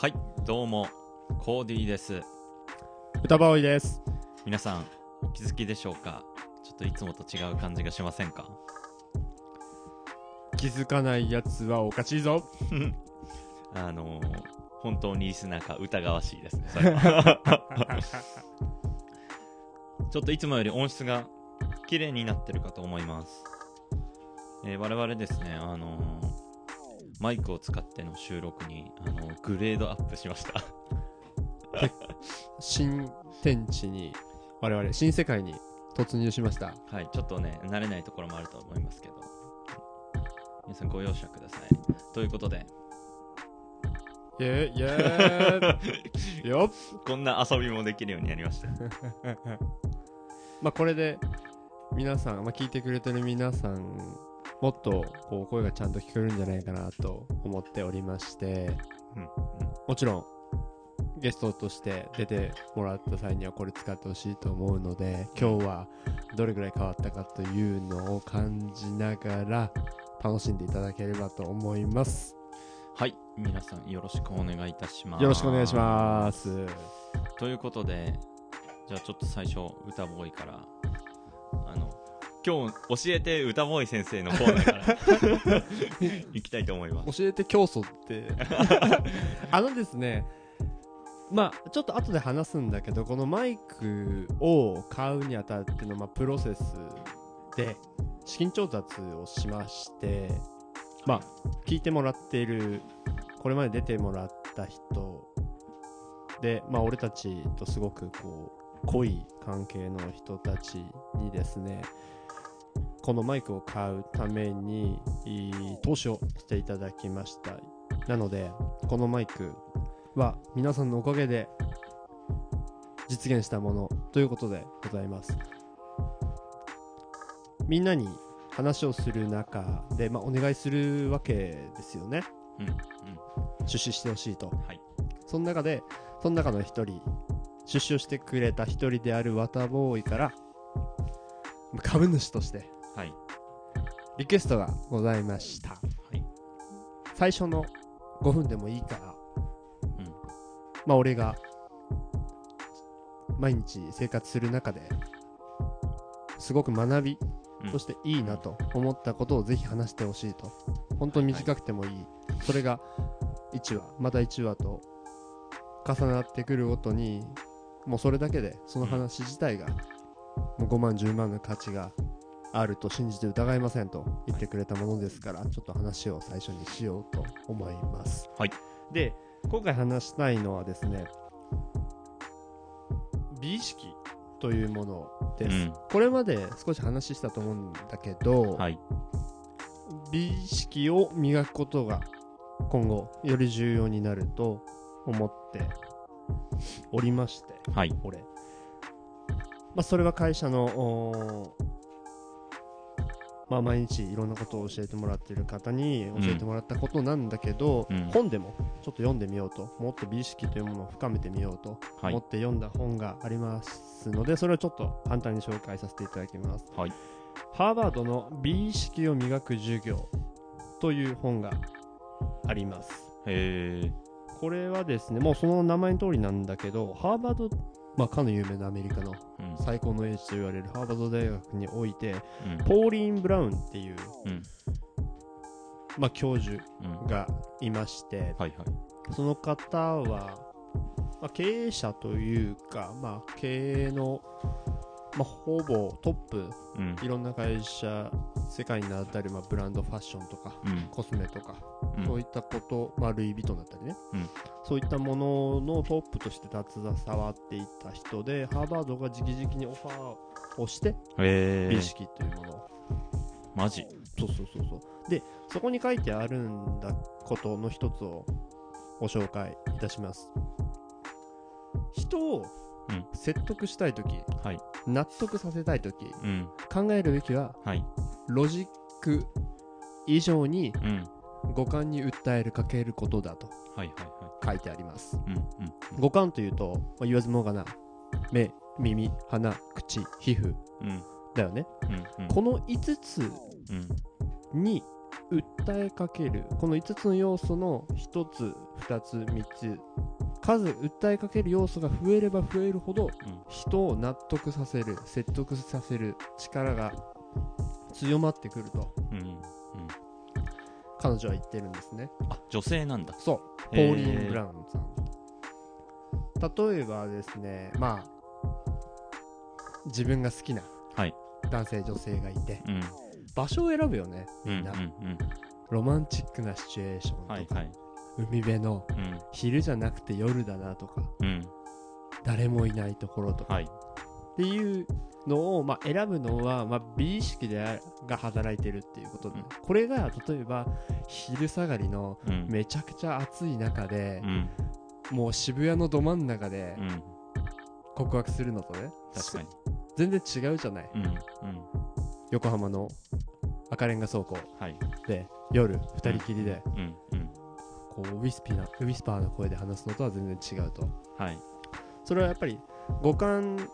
はいどうもコーディーです。歌場多いです。皆さんお気づきでしょうか？ちょっといつもと違う感じがしませんか？気づかないやつはおかしいぞ。あのー、本当にリスナーか疑わしいですねそれは。ちょっといつもより音質が綺麗になってるかと思います、えー我々ですねあのーマイクを使っての収録に、あのーグレードアップしました 新天地に、我々、新世界に突入しました。はい、ちょっとね、慣れないところもあると思いますけど、皆さんご容赦ください。ということで、イェーイ、イェーイよっこんな遊びもできるようになりました。まあこれで、皆さん、まあ、聞いてくれてる皆さん、もっとこう声がちゃんと聞こえるんじゃないかなと思っておりまして、うんうんもちろん、ゲストとして出てもらった際にはこれ使ってほしいと思うので、今日はどれぐらい変わったかというのを感じながら楽しんでいただければと思います。はい、皆さんよろしくお願いいたします。よろしくお願いします。す。ということで、じゃあちょっと最初、歌ボーイから、あの、今日教えて歌ボーイ先生のコーナーから 行きたいと思います。教えて教祖って あのですねまあちょっと後で話すんだけどこのマイクを買うにあたっての、まあ、プロセスで資金調達をしましてまあ聞いてもらっているこれまで出てもらった人でまあ俺たちとすごくこう濃い関係の人たちにですねこのマイクを買うために投資をしていただきましたなのでこのマイクは皆さんのおかげで実現したものということでございますみんなに話をする中で、まあ、お願いするわけですよねうん、うん。出資してほしいとはい。その中でその中の一人出資をしてくれた一人であるワタボーイから株主としてはい。リクエストがございましたはい。最初の5分でもいいから、うん。まあ俺が毎日生活する中ですごく学びうんとしていいなと思ったことをぜひ話してほしいと本当に短くてもいい、それが1話また1話と重なってくるごとにもうそれだけでその話自体がもう5万10万の価値があると信じて疑いませんと言ってくれたものですからちょっと話を最初にしようと思います。はい。で今回話したいのはですね美意識というものです、うん。これまで少し話したと思うんだけど、はい。美意識を磨くことが今後より重要になると思っておりましてはい。俺、まあ、それは会社のまあ、毎日いろんなことを教えてもらっている方に教えてもらったことなんだけど、うん本でもちょっと読んでみようともっと美意識というものを深めてみようとはい思。って読んだ本がありますので、それをちょっと簡単に紹介させていただきます。はい。ハーバードの美意識を磨く授業という本があります。へえ。これはですね、もうその名前の通りなんだけど、ハーバード、まあ、かの有名なアメリカのうん。最高の英知と言われるハーバード大学において、うん。ポーリーン・ブラウンっていう、うん。まあ、教授うん。がいまして、はいはい。その方は、まあ、経営者というか、まあ、経営の、まあ、ほぼトップうん。いろんな会社、世界に名だたる、まあ、ブランドファッションとか、うん。コスメとか、うんそういったこと、まあ、ルイ・ヴィトンだったりね、うんそういったもののトップとして携わっていた人で、ハーバードが直々にオファーをして。美意識というものを、マジ？そうそうそうそう。で、そこに書いてあるんだことの一つをご紹介いたします。人をうん説得したいとき、はい。納得させたいとき、うん。考えるべきは、はい。ロジック以上にうん。五感に訴えるかけることだと書いてあります。五感というと、まあ言わずもがな、目、耳、鼻、口、皮膚うん。だよね。うん。うん。この5つうん。に訴えかけるこの5つの要素の1つ2つ3つ数訴えかける要素が増えれば増えるほどうん。人を納得させる説得させる力が強まってくるとうんうん。彼女は言ってるんですね。あ女性なんだ。そう。ポーリーン・ブラウンさん。例えばですねまあ自分が好きなはい。男性女性がいてうん。場所を選ぶよねうんみんな、うん。ロマンチックなシチュエーションとか、はいはい海辺のうん。昼じゃなくて夜だなとかうん。誰もいないところとか、はい。っていうのを、まあ、選ぶのは、まあ、美意識であが働いてるっていうことで、うん。これが例えば昼下がりのうん。めちゃくちゃ暑い中でう、ん。もう渋谷のど真ん中でうん。告白するのとね、確かに。全然違うじゃない。うん。うん。横浜の赤レンガ倉庫はい。で夜二人きりで。うん。うんこうウィスピーなウィスパーな声で話すのとは全然違うと。はい。それはやっぱり五感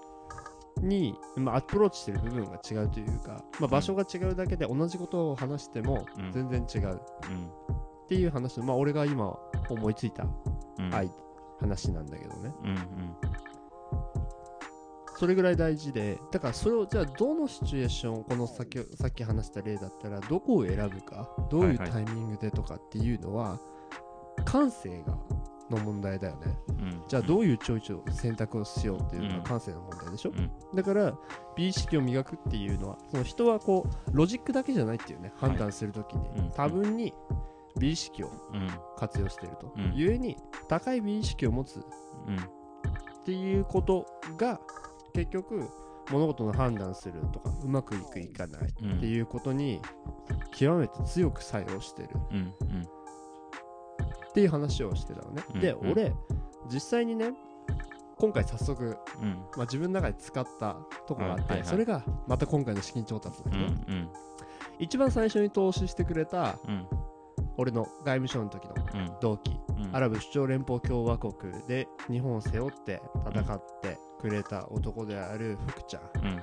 に、まあ、アプローチしてる部分が違うというか、まあ、場所が違うだけで同じことを話してもうん。全然違う。うん。っていう話、まあ俺が今思いついたうん。愛話なんだけどね。うんうん。それぐらい大事でだからそれをじゃあどのシチュエーションこのさっきさっき話した例だったらどこを選ぶかどういうはい。タイミングでとかっていうのは、感性がの問題だよね。うん。じゃあどういうチョイスを選択をしようっていうのうん。は感性の問題でしょ、うん。だから美意識を磨くっていうのはその人はこうロジックだけじゃないっていうねはい。判断するときに、うん。多分に美意識をうん。活用していると、うん。ゆえに高い美意識を持つうん。っていうことが結局物事の判断するとかうまくいくいかないうんっていうことに極めて強く作用してる。うん。うんっていう話をしてたのね、でうん。うん。俺実際にね今回早速、うん。まあ、自分の中で使ったとこがあって、うんはいはい。それがまた今回の資金調達だけうど、ん。一番最初に投資してくれたうん。俺の外務省の時のうん。同期、うん。アラブ首長連邦共和国で日本を背負って戦ってくれた男である福ちゃんうん。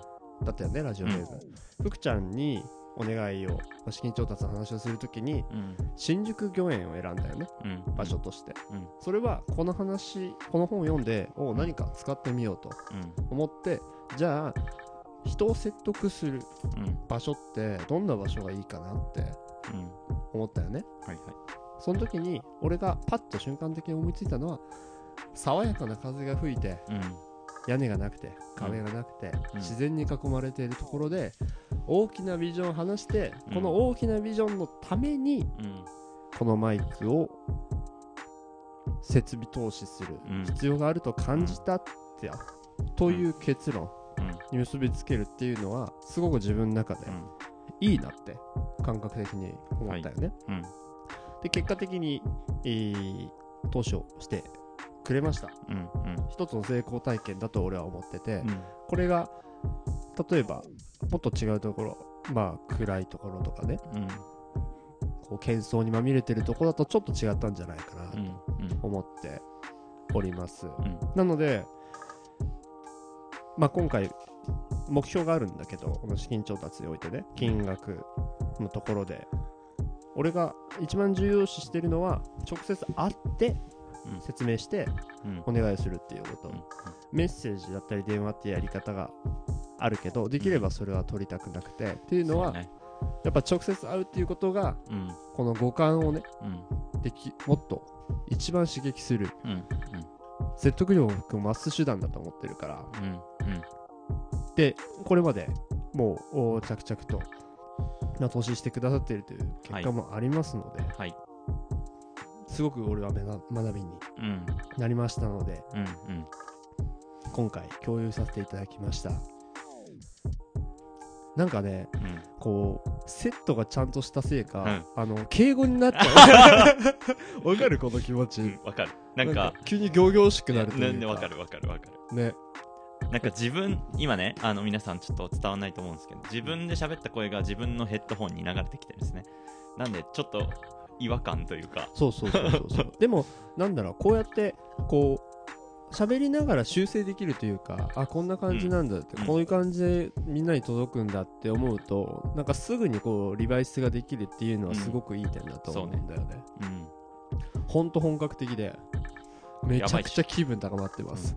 だったよねラジオネーム、福ちゃんにお願いを資金調達の話をするときにうん。新宿御苑を選んだよね。うん。場所として、うん。それはこの話この本を読んでお何か使ってみようとうん。思ってじゃあ人を説得するうん。場所ってどんな場所がいいかなってうん。思ったよね。はいはい。その時に俺がパッと瞬間的に思いついたのは爽やかな風が吹いてうん屋根がなくて壁がなくて、うん。自然に囲まれているところで大きなビジョンを話して、うん。この大きなビジョンのためにうん。このマイクを設備投資するうん。必要があると感じたって、という結論。うん。に結びつけるっていうのはすごく自分の中でうん。いいなって感覚的に思ったよね。うん。で結果的に、えー投資をしてくれました。うんうん。一つの成功体験だと俺は思ってて、うん。これが例えばもっと違うところまあ暗いところとかね。うん。こう喧騒にまみれてるところだとちょっと違ったんじゃないかなとうんうん。思っております、うん。なのでまあ今回目標があるんだけどこの資金調達においてね金額のところで。俺が一番重要視してるのは直接会ってうん説明してうん。お願いするっていうこと、うん。メッセージだったり電話ってやり方があるけどできればそれは取りたくなくてっていうのはやっぱ直接会うっていうことがうん。この五感をねうん。できもっと一番刺激するうん。説得力を増す手段だと思ってるから。でこれまでもうお着々とまあ投資してくださっているという結果もありますので、はいすごく俺は学びにうん。なりましたのでうんうん。今回共有させていただきました。なんかねうん。こうセットがちゃんとしたせいか、うん。あの敬語になっちゃう。わかるこの気持ち、うんわかる。なんか急に仰々しくなるというわかるわかるわかる。ね。なんか自分今ねあの皆さんちょっと伝わらないと思うんですけど自分で喋った声が自分のヘッドホンに流れてきてるんですね。なんでちょっと違和感というか。そうそうそうそう。そ うでもなんだろうこうやってこう喋りながら修正できるというかあこんな感じなんだって、うん。こういう感じでみんなに届くんだって思うとなんかすぐにこうリバイスができるっていうのはすごくいい点だと思うんだよね,、うんほん。と本格的でめちゃくちゃ気分高まってます、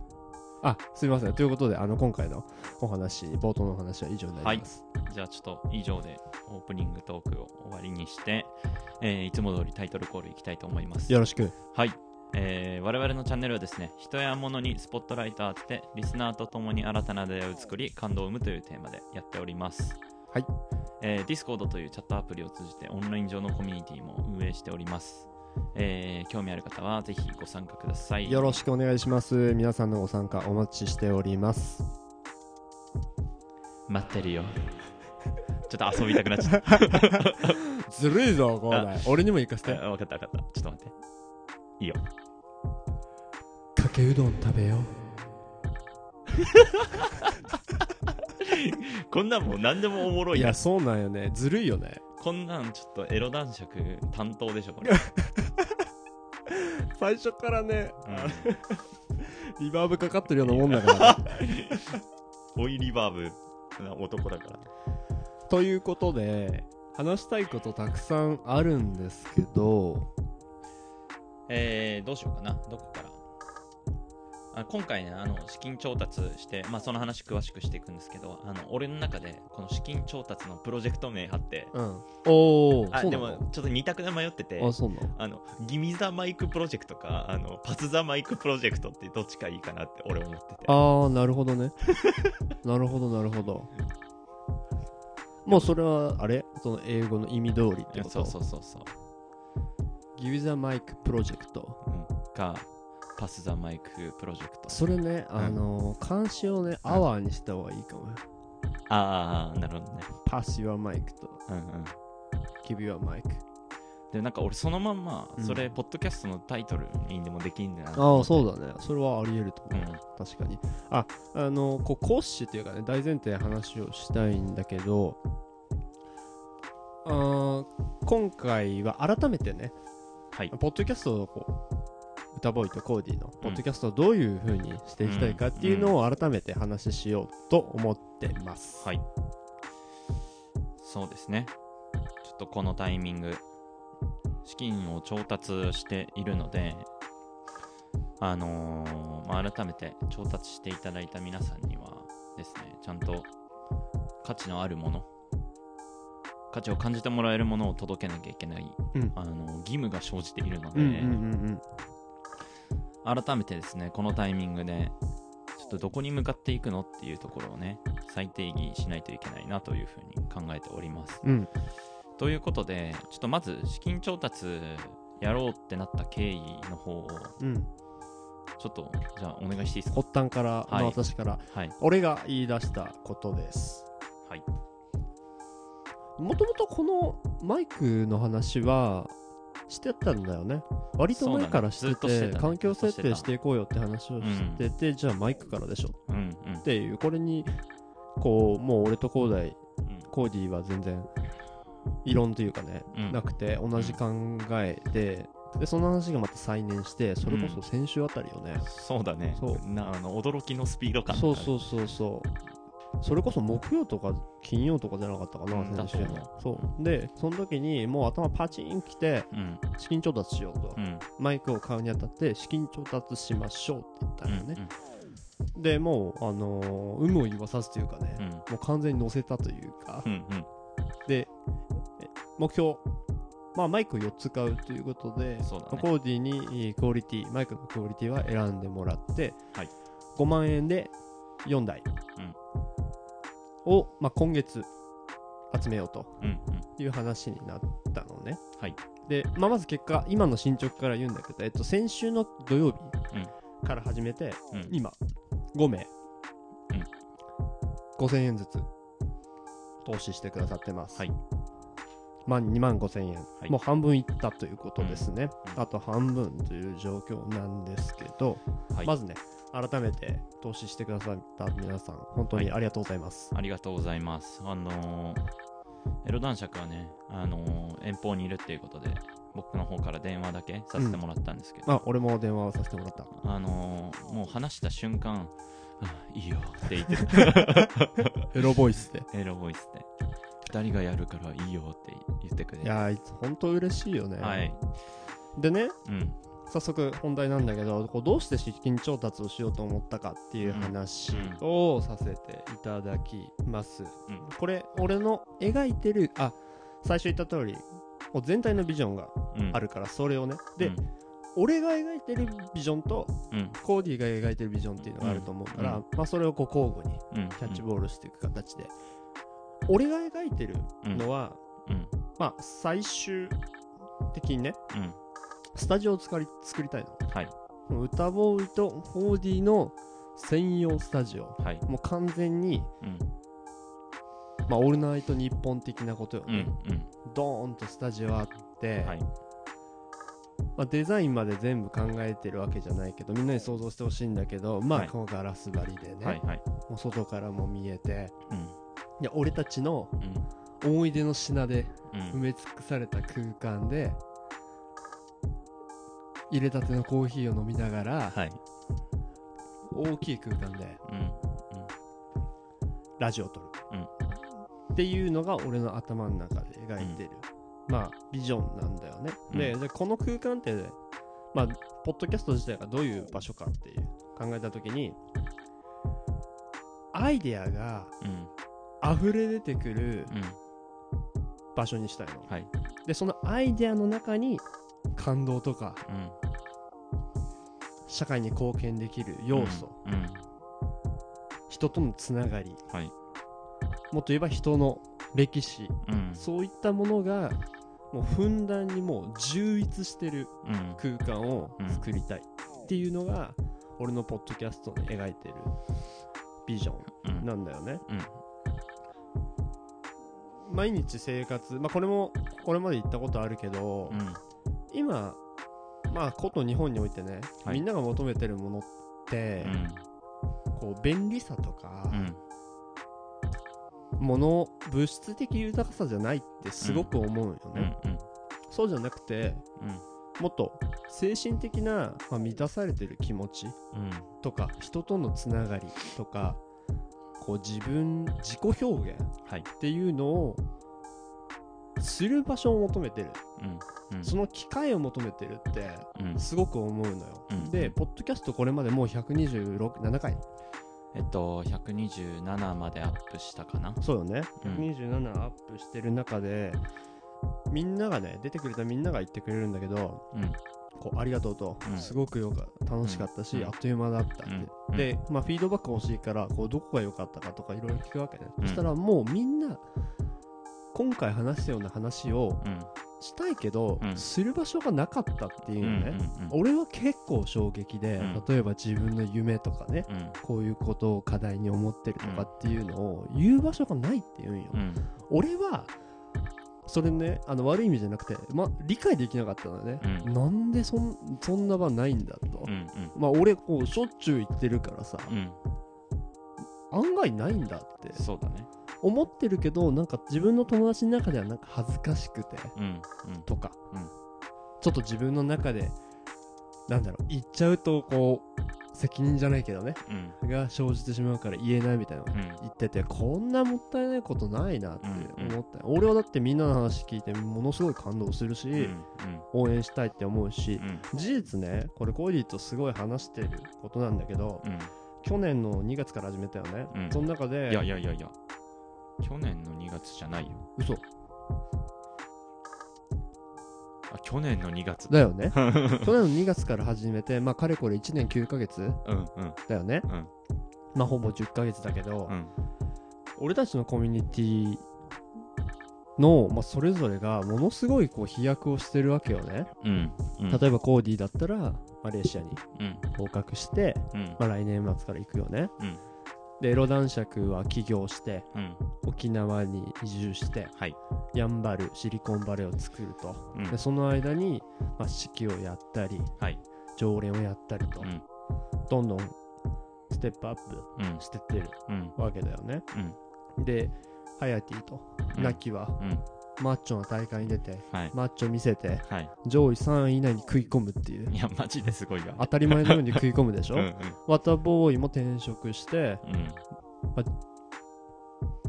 あすいません。ということであの今回のお話冒頭のお話は以上になります、じゃあちょっと以上でオープニングトークを終わりにして、えーいつも通りタイトルコールいきたいと思います。よろしく。はい、えー我々のチャンネルはですね人や物にスポットライトを当ててリスナーと共に新たな出会いを作り感動を生むというテーマでやっております。はい、えー、Discord というチャットアプリを通じてオンライン上のコミュニティも運営しております、えー興味ある方はぜひご参加ください。よろしくお願いします。皆さんのご参加お待ちしております。待ってるよ。ちょっと遊びたくなっちゃった。ずるいぞこれ俺にも行かせて。あ分かった分かった。ちょっと待って。いいよ。かけうどん食べよう。こんなんもう何でもおもろいいやそうなんよね。ずるいよねこんなんちょっとエロ男爵担当でしょこれ、最初からねうん。リバーブかかってるようなもんだから、追いリバーブな男だから。ということで話したいことたくさんあるんですけど。えー、どうしようかな。どこから？あ今回ねあの資金調達して、まあ、その話詳しくしていくんですけどあの俺の中でこの資金調達のプロジェクト名貼ってうん。おおあでもちょっと二択で迷っててあそうなの？あのギミザマイクプロジェクトかあのパスザマイクプロジェクトってどっちかいいかなって俺思ってて。ああなるほどね。なるほどなるほど。もうそれはあれ？その英語の意味通りってこと？そうそうそうそう、ギブザマイクプロジェクト。うん、かパスザマイクプロジェクトそれね、うんあのー漢詩をね、アワーにした方がいいかもよ。ああなるほどねパス your mic とうんうん give your mic。でなんか俺そのまんまうんそれポッドキャストのタイトルにでもできんだなああ、うそうだね。それはあり得ると思う。うん確かに。あ、あのーこう、講師っていうかね、大前提話をしたいんだけど、あー今回は改めてね、はいポッドキャストをこう、歌ボーイとコーディのポッドキャストをどういう風にしていきたいかっていうのを改めて話ししようと思ってます。はい。そうですね。ちょっとこのタイミング資金を調達しているのであのーまあ、改めて調達していただいた皆さんにはですねちゃんと価値のあるもの価値を感じてもらえるものを届けなきゃいけない、うん。あの義務が生じているので、うんうんうん改めてですねこのタイミングでちょっとどこに向かっていくのっていうところをね再定義しないといけないなというふうに考えておりますうん。うん。ということでちょっとまず資金調達やろうってなった経緯の方をうん。ちょっとじゃあお願いしていいですか？発端から、はいまあ私からはい俺が言い出したことですはいもともとこのマイクの話はしてたんだよね。割と前からしててねね。環境設定していこうよって話をしてて、じゃあマイクからでしょ。うんうん。っていうこれにこうもう俺とコーダイうん。コーディは全然異論というかね、うん。なくて同じ考えででその話がまた再燃してそれこそ先週あたりよね、そうだね。そう。なあの驚きのスピード感そうそうそうそうそれこそ木曜とか金曜とかじゃなかったかな、うん先週。そう。でその時にもう頭パチンきてうん。資金調達しようと、うん。マイクを買うにあたって資金調達しましょうって言ったうんのね、でもうあのー有無を言わさずというかね、うん。もう完全に乗せたというか、うんうん。でえ目標。まあマイクを4つ買うということで、ね。コーディにえークオリティマイクのクオリティは選んでもらって、はい。5万円で4台を、まあ、今月集めようとうんうん。いう話になったのね。はい。で、まあ、まず結果今の進捗から言うんだけど、えっと、先週の土曜日から始めて、うん。今5名、5000円ずつ投資してくださってます。はい。まあ、2万5000円、はい。もう半分いったということですね、うん。あと半分という状況なんですけど、はい。まずね改めて投資してくださった皆さん本当にありがとうございます、ありがとうございます。あのーエロ男爵はね、あのー遠方にいるっていうことで、僕の方から電話だけさせてもらったんですけど、あ俺も電話をさせてもらった。あのーもう話した瞬間あいいよって言って。た エロボイスで。エロボイスで。2人がやるからいいよって言ってくれて。いやー本当嬉しいよね、はい。でねうん早速本題なんだけどこうどうして資金調達をしようと思ったかっていう話をさせていただきます、うん。これ俺の描いてるあ最初言った通りもう全体のビジョンがうん。あるからそれをね。で、うん。俺が描いてるビジョンとうん。コーディが描いてるビジョンっていうのがあると思うから、うん。まあ、それをこう交互にうん。キャッチボールしていく形で、俺が描いてるのは、うん。まあ最終的にねうんスタジオを作り作りたいのはい。歌ボーイとコーディの専用スタジオ。はい。もう完全に、うん。まあ、オールナイト日本的なことよ。うんね、ドーンとスタジオあって、はい。まあ、デザインまで全部考えてるわけじゃないけどみんなに想像してほしいんだけどまあ、はい。このガラス張りでね、はいはい。もう外からも見えて。うん。いや俺たちのうん。思い出の品でうん。埋め尽くされた空間で入れたてのコーヒーを飲みながらはい。大きい空間でうん。ラジオを撮る、うん。っていうのが俺の頭の中で描いてる、まあビジョンなんだよね、うん。ででこの空間ってまあポッドキャスト自体がどういう場所かっていう考えた時にアイデアがうん。溢れ出てくるうん。場所にしたいの。はい。でそのアイデアの中に感動とかうん。社会に貢献できる要素、うん。人とのつながり。はい。もっと言えば人の歴史。うん。そういったものがもうふんだんにもう充実してるうん。空間を作りたい。っていうのが俺のポッドキャストに描いてるビジョうん。ンなんだよね、うん。毎日生活まあこれもこれまで言ったことあるけど、うん今まあこと日本においてね、はい。みんなが求めてるものって、こう便利さとか、うん。もの物質的豊かさじゃないってすごく思うようん。ね、うん。そうじゃなくてうん。もっと精神的な、まあ、満たされてる気持ちうん。とか人とのつながりとかこう自分自己表現はい。っていうのをする場所を求めてる。うん。うん。その機会を求めてるってうん。すごく思うのよ、うん。でポッドキャストこれまでもう126回。えっと127までアップしたかな。そうよね、うん。127アップしてる中でみんながね出てくれたみんなが言ってくれるんだけどうん。こうありがとうと、うん。すごくよか楽しかったし、うん。あっという間だったって、うん。で、まあ、フィードバック欲しいからこうどこが良かったかとかいろいろ聞くわけね、うん。そしたらもうみんな今回話したような話をうん。したいけど、うん。する場所がなかったっていうのね、うん俺は結構衝撃で、うん。例えば自分の夢とかねうん。こういうことを課題に思ってるとかっていうのを言う場所がないって言うんよ、うん。俺はそれねあの悪い意味じゃなくて、ま、理解できなかったのね、うん。なんでそんそんな場ないんだと、うんまあ俺こうしょっちゅう言ってるからさ、うん。案外ないんだって。そうだね思ってるけどなんか自分の友達の中ではなんか恥ずかしくてうんうん。とか、うん。ちょっと自分の中でなんだろう言っちゃうとこう責任じゃないけどねうん。が生じてしまうから言えないみたいなうん。言っててこんなもったいないことないなってうん思った、俺はだってみんなの話聞いてものすごい感動するし、うん応援したいって思うしう、ん。事実ねこれコーディとすごい話してることなんだけど、うん。去年の2月から始めたよね、うん。その中でいやいやいやいや去年の2月じゃないよ。嘘。あ去年の2月。だよね。去年の2月から始めてまあかれこれ1年9ヶ月うんうん。だよね。うん。まあほぼ10ヶ月だけど、うん。俺たちのコミュニティの、まあ、それぞれがものすごいこう飛躍をしてるわけよね、うん。うん。例えばコーディだったらマレーシアにうん。合格して、うん。まあ、来年末から行くよね、うんでエロ男爵は起業してうん。沖縄に移住してはい。やんばるシリコンバレーを作ると、うん。でその間に、まあ、式をやったりはい。常連をやったりと、うん。どんどんステップアッうん。プしてってるうん。わけだよね。うん。でハヤティとうん。ナキはうんマッチョな大会に出てはい。マッチョ見せてはい。上位3位以内に食い込むっていう。いやマジですごいわ。当たり前のように食い込むでしょ、うんうん。ワタボーイも転職してうん。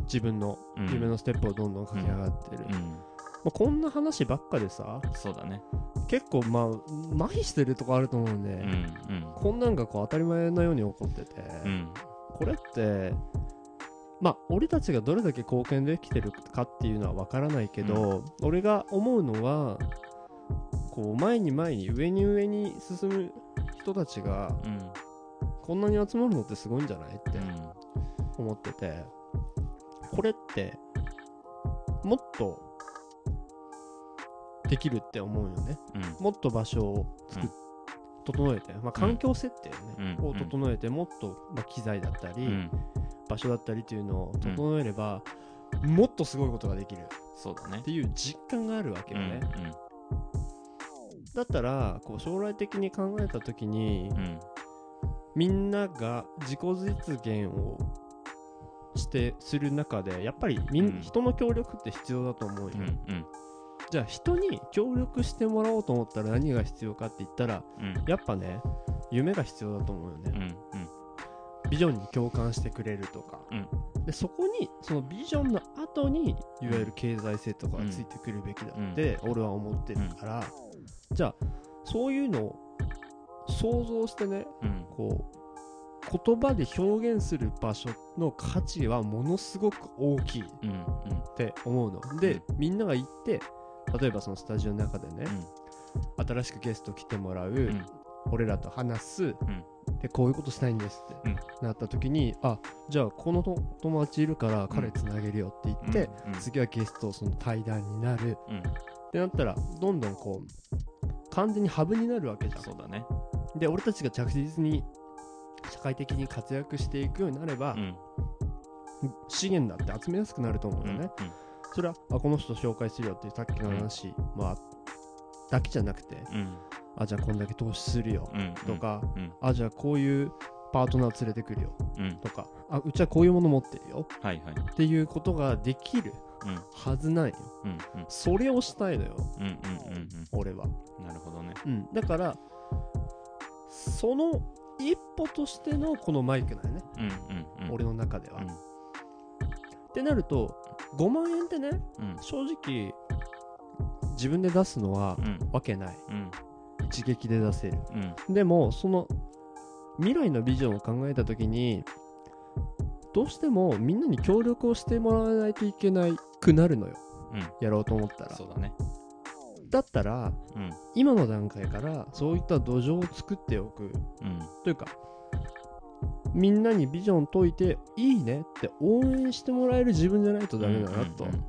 自分のうん。夢のステップをどんどん駆け上がってる、まうん。あ、こんな話ばっかでさそうだね。結構まあ麻痺してるとこあると思うんで、こんなんがこう当たり前のように起こってて、うん。これってまあ俺たちがどれだけ貢献できてるかっていうのは分からないけど、俺が思うのはこう前に前に上に上に進む人たちがうん。こんなに集まるのってすごいんじゃないってうん。思っててこれってもっとできるって思うよね。うん。もっと場所を作っ、うん。整えて、まあ、環境設定ね、うん。を整えてもっと、まあ、機材だったり、うん場所だったりっていうのを整えれば、もっとすごいことができる。そうだね。っていう実感があるわけうんよね、だったらこう将来的に考えた時に、うん。みんなが自己実現をしてする中でやっぱりみん、うん。人の協力って必要だと思うよ、うんうん。じゃあ人に協力してもらおうと思ったら何が必要かって言ったらうん。やっぱね夢が必要だと思うよね、うんうんビジョンに共感してくれるとか、でそこにそのビジョンの後にいわゆる経済性とかがついてくるべきだって俺は思ってるから、じゃあそういうのを想像してねうん。こう言葉で表現する場所の価値はものすごく大きいっうん。うん。て思うの。で、みんなが行って例えばそのスタジオの中でね、新しくゲスト来てもらう、うん。俺らと話す、んでこういうことしたいんですって、うん。なった時にあじゃあこのと友達いるから彼つなげるよって言って、うん次はゲストその対談になる。うん。ってなったらどんどんこう完全にハブになるわけじゃん。そうだね。で俺たちが着実に社会的に活躍していくようになれば、うん。資源だって集めやすくなると思ううんよね、それはあこの人紹介するよっていうさっきの話は、だけじゃなくてうんあじゃあこんだけ投資するようんとか、うんあじゃあこういうパートナー連れてくるようん。とかあうちはこういうもの持ってるよはいはい。っていうことができるうん。はずなんよ。うんうん。それをしたいのよ。うんうんうん俺は、うんなるほどね。うん、だからその一歩としてのこのマイクなんよね、うんうんうん。俺の中では、うん。ってなると5万円ってねうん。正直自分で出すのはうん。わけない。うん一撃で出せる。うん。でもその未来のビジョンを考えた時にどうしてもみんなに協力をしてもらわないといけないくなるのよ。うん。やろうと思ったら。そうだね。だったらうん。今の段階からそういった土壌を作っておく。うん。というかみんなにビジョン解いていいねって応援してもらえる自分じゃないとダメだなとうん。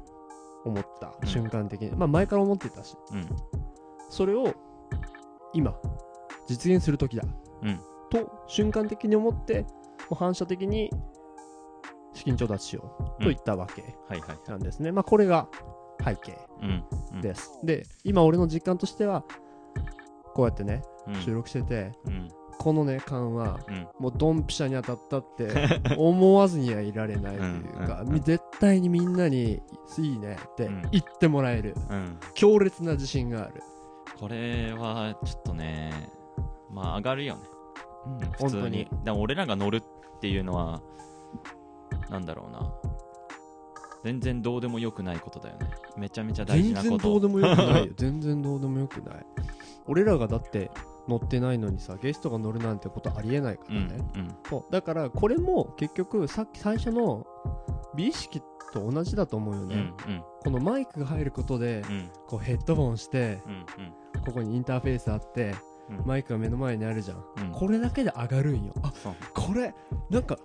思った、うん。瞬間的に。まあ前から思ってたし。うん。それを今実現する時だ。うん。と瞬間的に思ってもう反射的に資金調達しよう。と言ったわけなんですね、まあこれが背景うん。うん。です、で今俺の実感としてはこうやってねうん。収録してて、うん。このね感はうん。もうドンピシャに当たったって 思わずにはいられないというか、絶対にみんなにいいねってうん。言ってもらえる。うん。強烈な自信があるこれはちょっとねまあ上がるよね。うん普通本当に。でも俺らが乗るっていうのはなんだろうな。全然どうでもよくないことだよね。めちゃめちゃ大事全なこと。然どうでもよくないよ。全然どうでもよくない。俺らがだって乗ってないのにさゲストが乗るなんてことありえないからうんね、うん。そう。だからこれも結局さっき最初の美意識と同じだと思うようんね、うん。このマイクが入ることでうん。こうヘッドホンしてうんここにインターフェースあってうん。マイクが目の前にあるじゃん。うん。これだけで上がるんよ。あこれなんか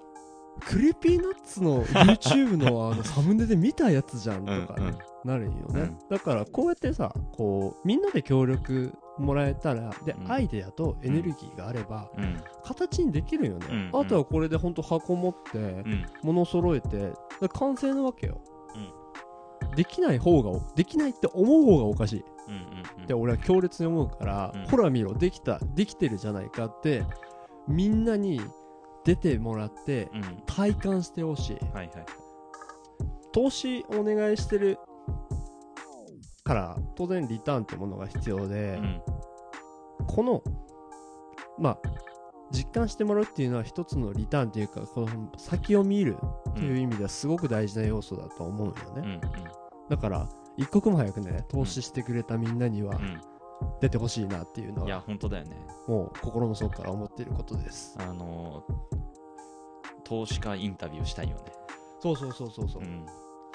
Creepy Nuts の YouTube の あのサムネで見たやつじゃんとかねうんうん。なるんよね、うん。だからこうやってさこうみんなで協力もらえたらで、うん。アイデアとエネルギーがあれば、うん。形にできるよね、うん。あとはこれでほんと箱持ってうん。物揃えてで完成なわけよ、できない方ができないって思う方がおかしい。うんうんって俺は強烈に思うから、うん。ほら見ろできたできてるじゃないかってみんなに出てもらってうん。体感してほしい。はいはい。投資お願いしてるから当然リターンってものが必要うで、ん。このまあ実感してもらうっていうのは一つのリターンっていうかこの先を見るっていう意味ではすごく大事な要素だと思うようんね、うん。だから一刻も早くね投資してくれたみんなにはうん。出てほしいなっていうのうんいやは本当だよね。もう心の底から思っていることです。あの投資家インタビューしたいよね。そうそうそうそうそう、うん。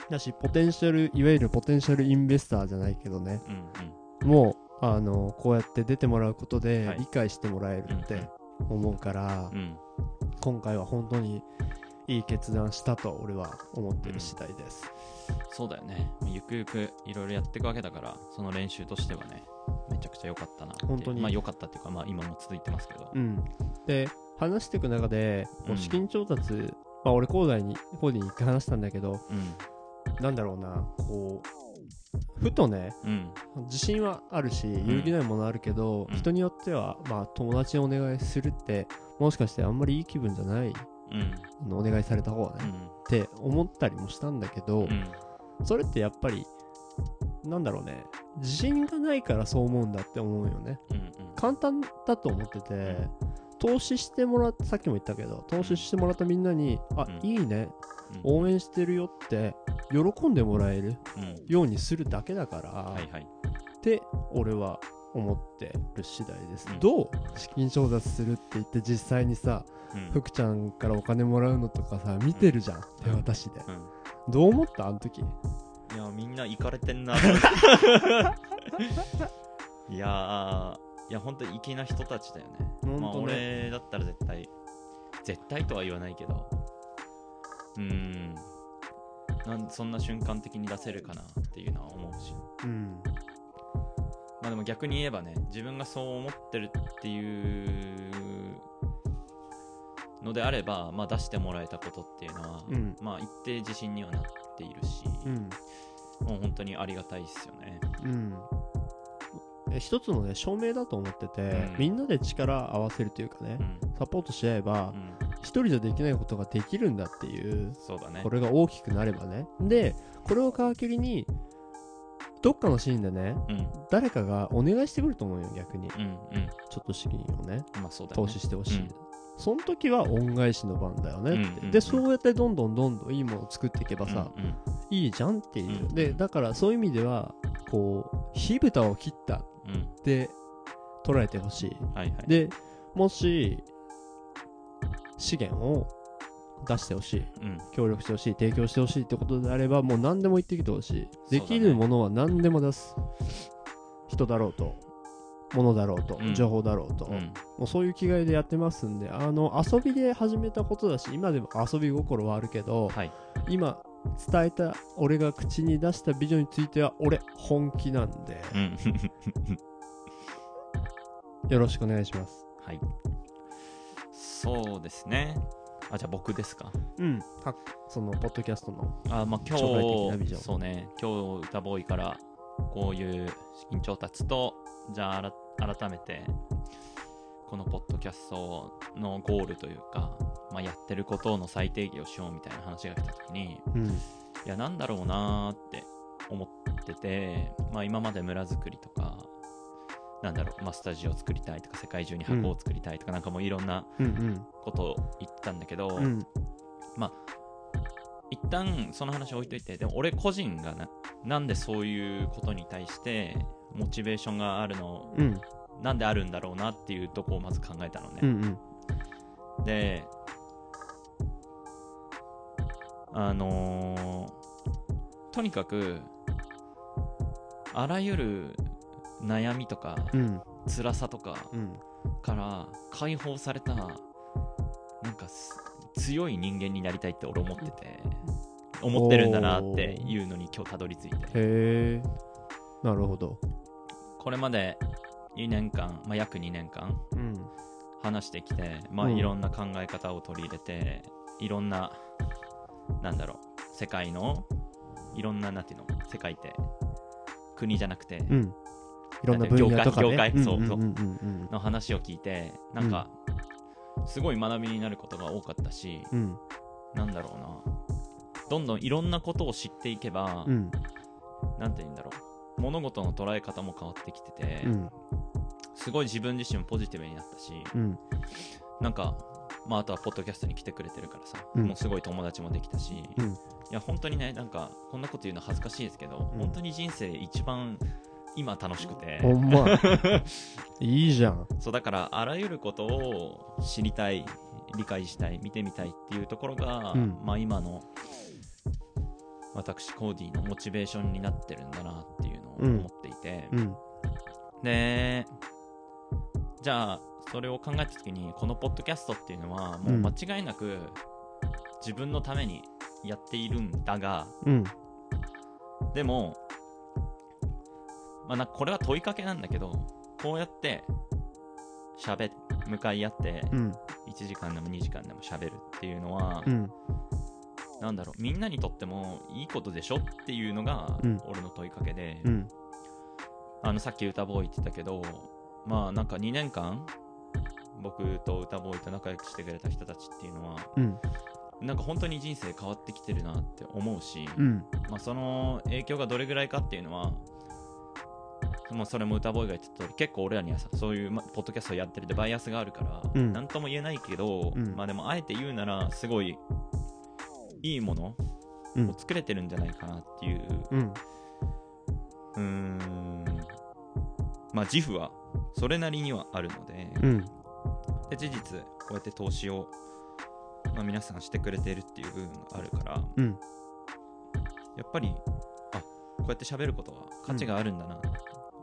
だしポテンシャルいわゆるポテンシャルインベスターじゃないけどね。うんもうあのこうやって出てもらうことではい。理解してもらえるって思うから、うんうん。今回は本当にいい決断したと俺は思ってる次第です、そうだよね。ゆくゆくいろいろやっていくわけだからその練習としてはねめちゃくちゃ良かったな本当に。まあ良かったっていうかまあ今も続いてますけど。うん、で話していく中でこううん。資金調達、まあ俺コーダイにコーディに一回話したんだけどうん。なんだろうなこうふとねうん。自信はあるし揺るぎないものあるけど、うん。人によってはまあ友達にお願いするってもしかしてあんまりいい気分じゃないうん。お願いされた方がね、うん。って思ったりもしたんだけど、うんそれってやっぱりなんだろうね。自信がないからそう思うんだって思うよね。うん簡単だと思ってて投資してもらってさっきも言ったけど投資してもらったみんなに「あうん。いいね。うん。応援してるよ」って喜んでもらえるうん。ようにするだけだから、はいはい。って俺は思ってる次第です、うん。どう資金調達するって言って実際にさうん。福ちゃんからお金もらうのとかさ見てるじゃん、手渡しで。うん。どう思った？あの時。いやみんな行かれてんな。いやーいや本当に粋な人たちだよね。ね。まあ俺だったら絶対絶対とは言わないけど。うーん。なんそんな瞬間的に出せるかなっていうのは思うし。うんまあでも逆に言えばね自分がそう思ってるっていうのであれば、まあ、出してもらえたことっていうのは、うん。まあ一定自信にはなっているし、うん。もう本当にありがたいっすよね。うん。え一つのね証明だと思ってて、うん。みんなで力合わせるというかねうん、サポートし合えばうん、一人じゃできないことができるんだっていうそうだね。これが大きくなればね。でこれを皮切りにどっかのシーンでねうん。誰かがお願いしてくると思うよ逆に。うんうん。ちょっと資金をね。まあね。投資してほしい、うん。その時は恩返しの番だよねって、うんうん。うんでそうやってどんどんどんどんいいものを作っていけばさ、うんうん。いいじゃんっていう、うん。でだからそういう意味ではこう火蓋を切ったうん。って捉えてほしい。はいはい。でもし資源を出してほしいうん。協力してほしい提供してほしいってことであればもう何でも言ってきてほしい。ね。きるものは何でも出す。人だろうと物だろうと、うん。情報だろうと、うん。もうそういう気概でやってますんであの遊びで始めたことだし今でも遊び心はあるけどはい。今伝えた俺が口に出したビジョンについては俺本気なんで。うん。よろしくお願いします。はい。そうですねあじゃあ僕ですか？うん。かそのポッドキャストのあまあ今日そうね。今日歌ボーイからこういう資金調達とじゃあ改めてこのポッドキャストのゴールというか、まあ、やってることの再定義をしようみたいな話が来た時にうん。いやなんだろうなーって思ってて、まあ、今まで村づくりとかなんだろう、まあ、スタジオを作りたいとか世界中に箱を作りたいとか、なんかもういろんなうんことを言ったんだけど、うん。うん一旦その話置いといてでも俺個人がななんでそういうことに対してモチベーションがあるのうん。なんであるんだろうなっていうとこをまず考えたのね、うんうん。であのーとにかくあらゆる悩みとかうん。辛さとかうん。から解放されたなんかす強い人間になりたいって俺思ってて思ってるんだなっていうのに今日たどり着いて。へえ。なるほど。これまで2年間、まあ、約2年間うん。話してきて、まあ、うん。いろんな考え方を取り入れて、いろんななんだろう世界のいろんななんていうの世界って国じゃなくてうんいろんな分野とかね。業界の話を聞いてなんかすごい学びになることが多かったし、うん。うんなんだろうな。どんどんいろんなことを知っていけば、うん。なんて言うんだろう。物事の捉え方も変わってきてて、うん。すごい自分自身もポジティブになったし、うん。なんか、まあ、あとはポッドキャストに来てくれてるからさ、うん。もうすごい友達もできたし、うん。いや本当にねなんかこんなこと言うの恥ずかしいですけど、うん。本当に人生一番今楽しくて、ほんま。いいじゃん。そうだからあらゆることを知りたい理解したい見てみたいっていうところが、うん。まあ今の私コーディのモチベーションになってるんだなっていうのを思っていて、うん。でじゃあそれを考えた時にこのポッドキャストっていうのはもう間違いなく自分のためにやっているんだがうん。でも、まあ、なこれは問いかけなんだけどこうやって喋向かい合ってうん。1時間でも2時間でも喋るっていうのは、うん。なんだろうみんなにとってもいいことでしょっていうのがうん。俺の問いかけで、うん。あのさっき歌ボーイって言ったけどまあなんか2年間僕と歌ボーイと仲良くしてくれた人たちっていうのはうん。なんか本当に人生変わってきてるなって思うし、うん。まあ、その影響がどれぐらいかっていうのは、まあ、それも歌ボーイが言ってた通り結構俺らにはさそういう、ま、ポッドキャストをやってるでバイアスがあるから、うん。なんとも言えないけど、うん。まあでもあえて言うならすごいいいものうん。を作れてるんじゃないかなっていう。うん。うーん。まあ自負はそれなりにはあるので,、うん。で事実こうやって投資を、まあ、皆さんしてくれてるっていう部分があるからうん。やっぱりあこうやって喋ることは価値があるんだな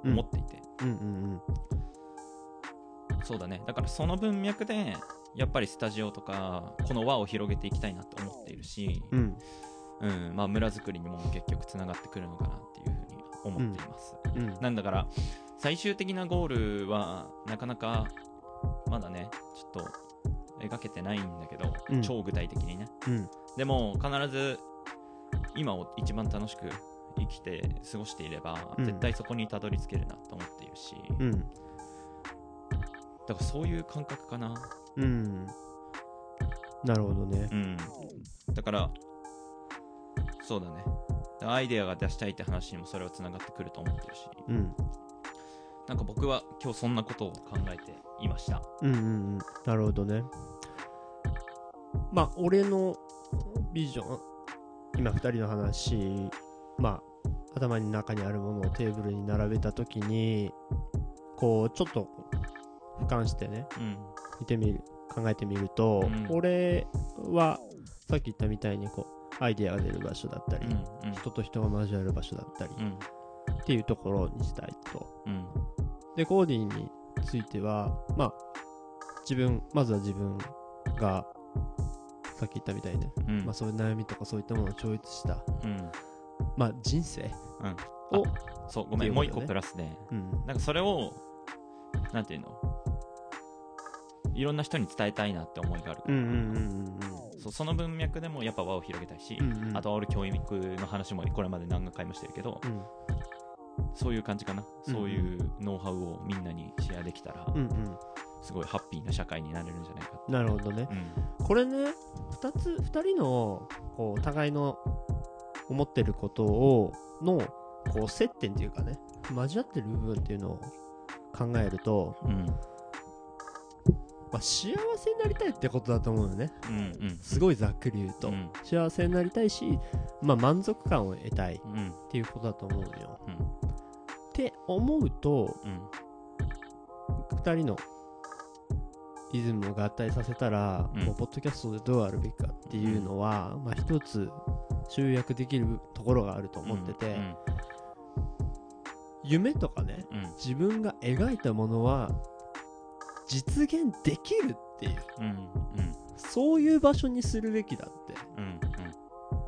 思っていて、うんうんそうだね。だからその文脈でやっぱりスタジオとかこの輪を広げていきたいなと思っているし、うん。うん。まあ、村づくりにも結局つながってくるのかなっていうふうに思っています、うん。なんだから最終的なゴールはなかなかまだねちょっと描けてないんだけど、うん。超具体的にね。うん。でも必ず今を一番楽しく生きて過ごしていれば、うん。絶対そこにたどり着けるなと思っているし、うん。だからそういう感覚かな。うん。なるほどね。うん。だからそうだね。アイデアが出したいって話にもそれはつながってくると思ってるし。うん。なんか僕は今日そんなことを考えていました。うんうんうん。なるほどね。まあ俺のビジョン今2人の話まあ頭に中にあるものをテーブルに並べた時にこうちょっと俯瞰してねうん。見てみる考えてみると、うん。俺はさっき言ったみたいにこうアイデアが出る場所だったり、うんうん。人と人が交わる場所だったり、うん。っていうところにしたいと。うん。でコーディについてはまあ自分まずは自分がさっき言ったみたいね、うん。まあ、そういう悩みとかそういったものを超越した、うんまあ、人生？うん。を、そうごめん、もう一個プラスでうん。なんかそれをなんていうの？いろんな人に伝えたいなって思いがあるから、うんうんうんそうその文脈でもやっぱ輪を広げたいし、うんうん。うんあとは俺教育の話もこれまで何回もしてるけど、うん。そういう感じかな、うんそういうノウハウをみんなにシェアできたら、うんうん。すごいハッピーな社会になれるんじゃないかって。なるほどね。うん。これね2つ2人のこうお互いの思ってることをのこう接点っていうかね交わってる部分っていうのを考えると、うん。まあ、幸せになりたいってことだと思うよね。うんうん。すごいざっくり言うと、うん。幸せになりたいし、まあ、満足感を得たいっうん。ていうことだと思うよ。うん。って思うとうん。2人のイズムを合体させたら、うん。こうポッドキャストでどうあるべきかっていうのは、まあ、一つ集約できるところがあると思ってて、うん夢とかねうん。自分が描いたものは実現できるっていううんうん。そういう場所にするべきだってうん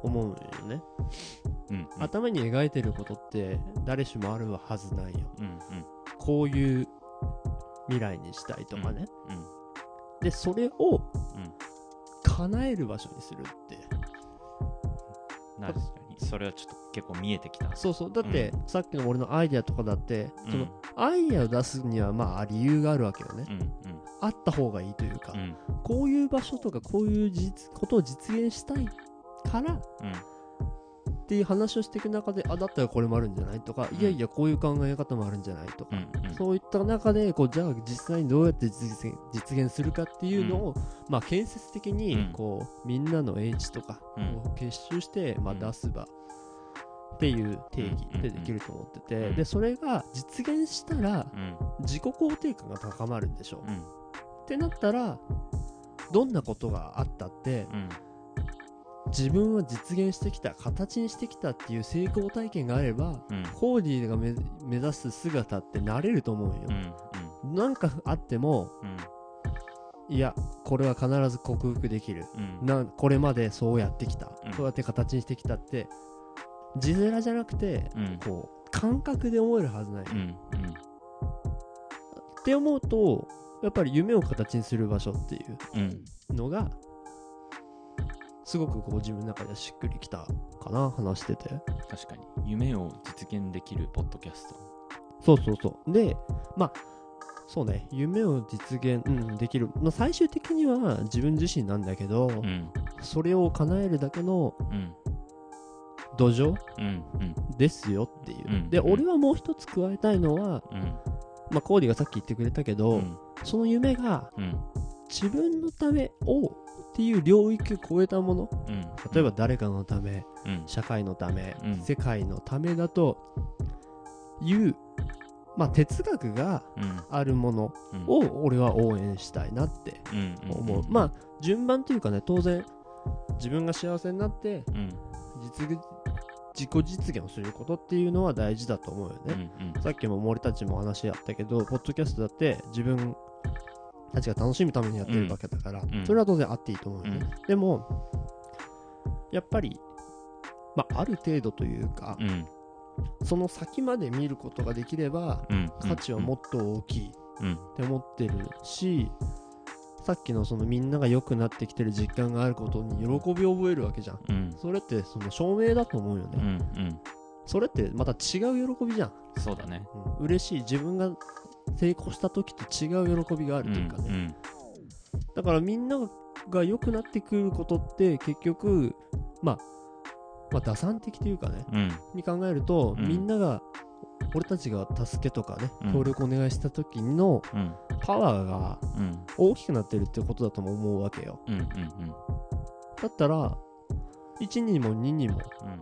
思うよね、うんうん。頭に描いてることって誰しもあるはずなんよ。うんうん。こういう未来にしたいとかね、うんでそれをうん。叶える場所にするって確かにそれはちょっと結構見えてきた。そうそう。だって、さっきの俺のアイデアとかだって、うん。そのアイデアを出すにはまあ理由があるわけよね、うんあった方がいいというか、うん。うんこういう場所とかこういう実ことを実現したいからうんっていう話をしていく中であだったらこれもあるんじゃないとか、うん。いやいやこういう考え方もあるんじゃないとか、うんうんそういった中でこうじゃあ実際にどうやって実現するかっていうのを、まあ、建設的うん。にこうみんなの英知とかうんを結集して、まあ、うん出す場っていう定義うんでできると思ってて、うん。でそれが実現したらうん。自己肯定感が高まるんでしょ。う、うん。ってなったらどんなことがあったってうん自分は実現してきた形にしてきたっていう成功体験があればうん。コーディが目目指す姿ってなれると思うよ。う、んなんかあってもうん。いやこれは必ず克服できる。うん。なこれまでそうやってきた、うん。そうやって形にしてきたって字面じゃなくてうん。こう感覚で思えるはずない、っうん。て思うとやっぱり夢を形にする場所っていううんうん。のがすごくこう自分の中でしっくりきたかな話してて。確かに。夢を実現できるポッドキャスト。そうそうそう。でまあそうね。夢を実現、うん、できる、まあ、最終的には自分自身なんだけど、うん。それを叶えるだけのうん。土壌ですよっていう、うん。で、うん俺はもう一つ加えたいのは、うん。まあ、コーディがさっき言ってくれたけど、うん。その夢がうん。自分のためをっていう領域を超えたもの。うん。例えば誰かのため、うん。社会のため、うん。世界のためだという、まあ、哲学がうん。あるものうん。を俺は応援したいなってうん。思う、まあ順番というかね当然自分が幸せになってうん。実現自己実現をすることっていうのは大事だと思うようね、ん。さっきも森たちも話あったけどポッドキャストだって自分たちが楽しむためにやってるわけだから、ん。それは当然あっていいと思うよね、でもやっぱりまあある程度というか、うん。その先まで見ることができればうん。価値はもっと大きいうん。って思ってるしさっきのそのみんなが良くなってきてる実感があることに喜びを覚えるわけじゃん。うん。それってその証明だと思うよね、うん。うん。それってまた違う喜びじゃん、そうだね。うん。嬉しい自分が成功した時と違う喜びがあるというか。ね、うん。だからみんなが良くなってくることって結局まあまあ打算的というかねうん。に考えると、うん。みんなが俺たちが助けとかねうん。協力お願いした時のうん。パワーがうん。大きくなってるってことだとも思うわけよ。うんうんだったら1にも2にも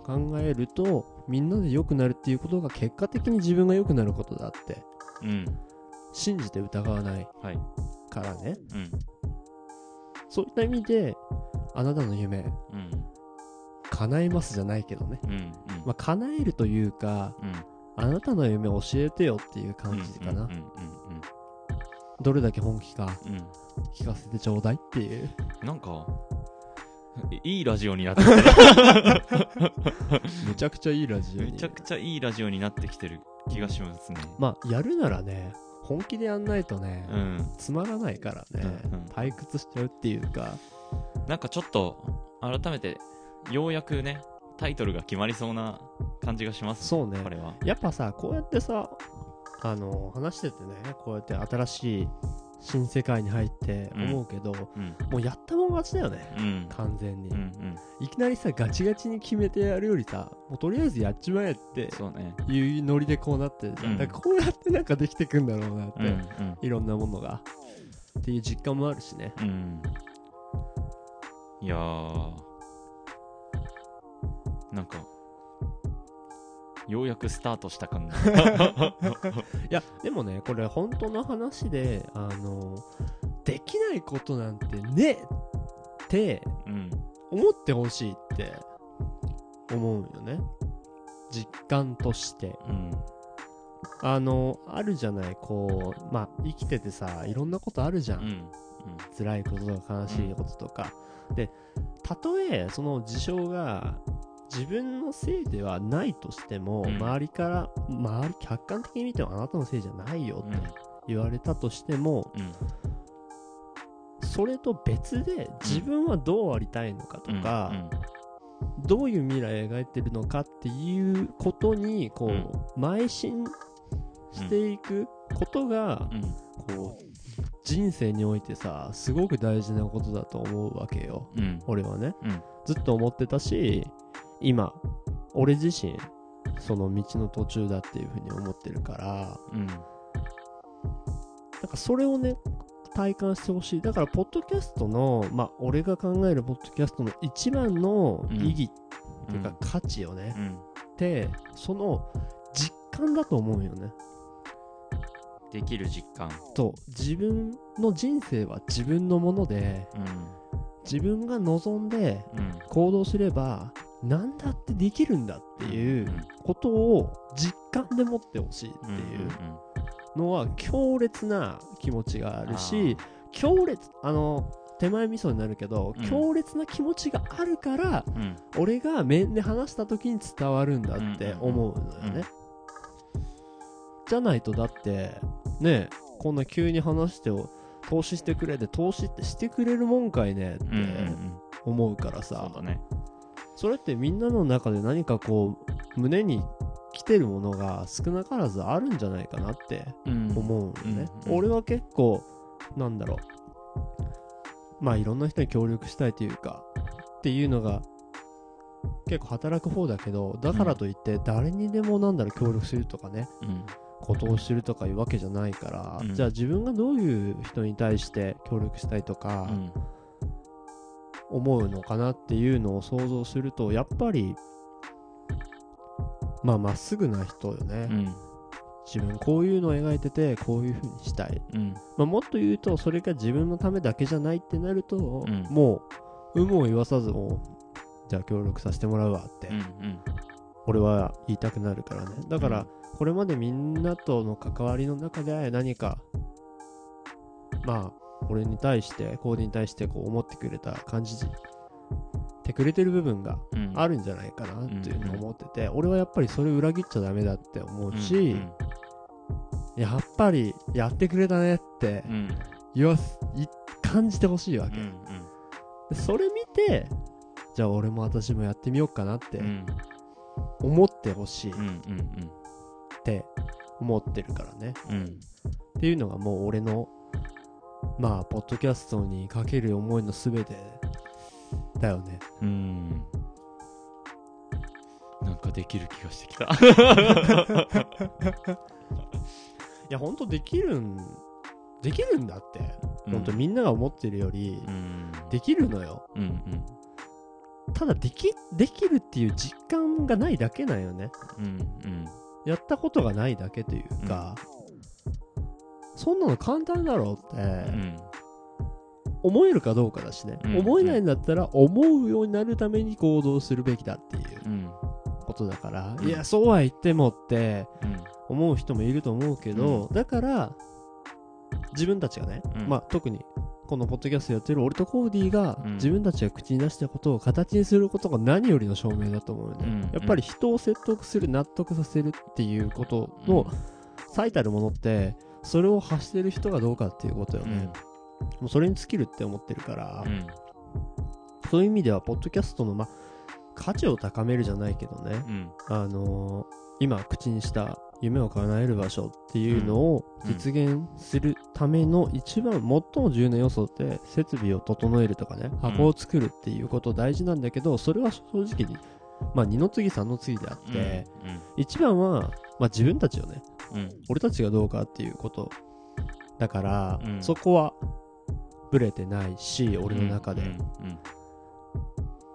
うん。考えるとみんなで良くなるっていうことが結果的に自分が良くなることだって。うん信じて疑わないはい。からね。うん。そういった意味であなたの夢うん叶えますじゃないけどね。うん。うん。まあ叶えるというかうん。あなたの夢教えてよっていう感じかな、どれだけ本気か聞かせてちょうだいっていう。うんなんかいいラジオになってき めちゃくちゃいいラジオめちゃくちゃいいラジオになってきてる気がしますね。まあやるならね本気でやんないとね、うん。つまらないからね、うんうん。退屈しちゃうっていうか。なんかちょっと改めてようやくねタイトルが決まりそうな感じがしますそうね。これは。やっぱさこうやってさあの話しててねこうやって新しい新世界に入って思うけど、うん。もうやったもん勝ちだよね。うん。完全に、いきなりさガチガチに決めてやるよりさもうとりあえずやっちまえっていうノリでこうなってだからこうやってなんかできてくんだろうなって、いろんなものが。っていう実感もあるしね。うん。いやー。なんかようやくスタートした感が。いやでもねこれ本当の話であのできないことなんてねってうん。思ってほしいって思うよね。実感として。うん。あのあるじゃないこうまあ生きててさいろんなことあるじゃん、うん。辛いこととか悲しいこととか、でたとえその事象が自分のせいではないとしても、うん。周りから周り客観的に見てもあなたのせいじゃないよって言われたとしても、うん。それと別で自分はどうありたいのかとか、うん。どういう未来を描いてるのかっていうことにこう、うん。邁進していくことが、うん。こう人生においてさすごく大事なことだと思うわけよ。うん。俺はね、うん。ずっと思ってたし今俺自身その道の途中だっていうふうに思ってるからうん。なんかそれをね体感してほしい。だからポッドキャストのまあ俺が考えるポッドキャストの一番の意義っていうか価値をね、うん。ってその実感だと思うよね。できる実感。と自分の人生は自分のものでうん。自分が望んでうん。行動すれば何だってできるんだっていうことを実感で持ってほしいっていうのは強烈な気持ちがあるし強烈あの手前味噌になるけど、うん。強烈な気持ちがあるから俺が面で話した時に伝わるんだって思うのよね、じゃないとだってねこんな急に話してを投資してくれで投資ってしてくれるもんかいねってうんうんうん。思うからそさ、うだねそれってみんなの中で何かこう胸に来てるものが少なからずあるんじゃないかなってうん。思うのね、うん。うん。俺は結構なんだろう。まあいろんな人に協力したいというかっていうのが結構働く方だけどだからといって誰にでもなんだろう協力するとかねうん。ことをするとかいうわけじゃないから、うん。じゃあ自分がどういう人に対して協力したいとかうん思うのかなっていうのを想像するとやっぱりまあまっすぐな人よね、うん。自分こういうのを描いててこういう風にしたい。うん。まあ、もっと言うとそれが自分のためだけじゃないってなると、ん。もう有無を言わさずもじゃあ協力させてもらうわって、うんうん。俺は言いたくなるからね。だから、うん。これまでみんなとの関わりの中で何かまあ俺に対してコーディに対してこう思ってくれた感じてくれてる部分がうん。あるんじゃないかなっていうのを思ってて、俺はやっぱりそれ裏切っちゃダメだって思うし、うんやっぱりやってくれたねってうん。言わすい感じてほしいわけ、それ見てじゃあ俺も私もやってみようかなってうん。思ってほしいって思ってるからね、っていうのがもう俺のまあポッドキャストにかける思いの全てだよね。うん。なんかできる気がしてきた。いやほんとできるんできるんだって、ほんとみんなが思ってるよりうん。できるのよ。うんうん。ただできできるっていう実感がないだけなんよね。うんうん。やったことがないだけというか、そんなの簡単だろうって、うん。思えるかどうかだしね、うん。思えないんだったら思うようになるために行動するべきだっていううん。ことだから、うんいやそうは言ってもってうん。思う人もいると思うけど、だから自分たちがね、うん。まあ特にこのポッドキャストやってる俺とコーディが、うん。自分たちが口に出したことを形にすることが何よりの証明だと思うよね、うん。やっぱり人を説得する納得させるっていうことの最たるものってそれを発してる人がどうかっていうことよね、もうそれに尽きるって思ってるから、うん。そういう意味ではポッドキャストの、まあ、価値を高めるじゃないけどね、うん。あのー今口にした夢を叶える場所っていうのをうん。実現するための一番最も重要な要素って設備を整えるとかね箱を作るっていうこと大事なんだけどそれは正直にまあ二の次三の次であって一番はまあ自分たちよね。うん。うん俺たちがどうかっていうことだからうん。そこはブレてないし俺の中で。うん